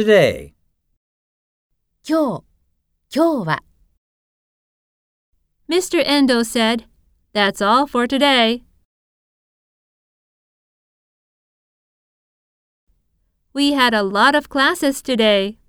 today? 今日、今日は。Mr. Endo said, That's all for today. We had a lot of classes today.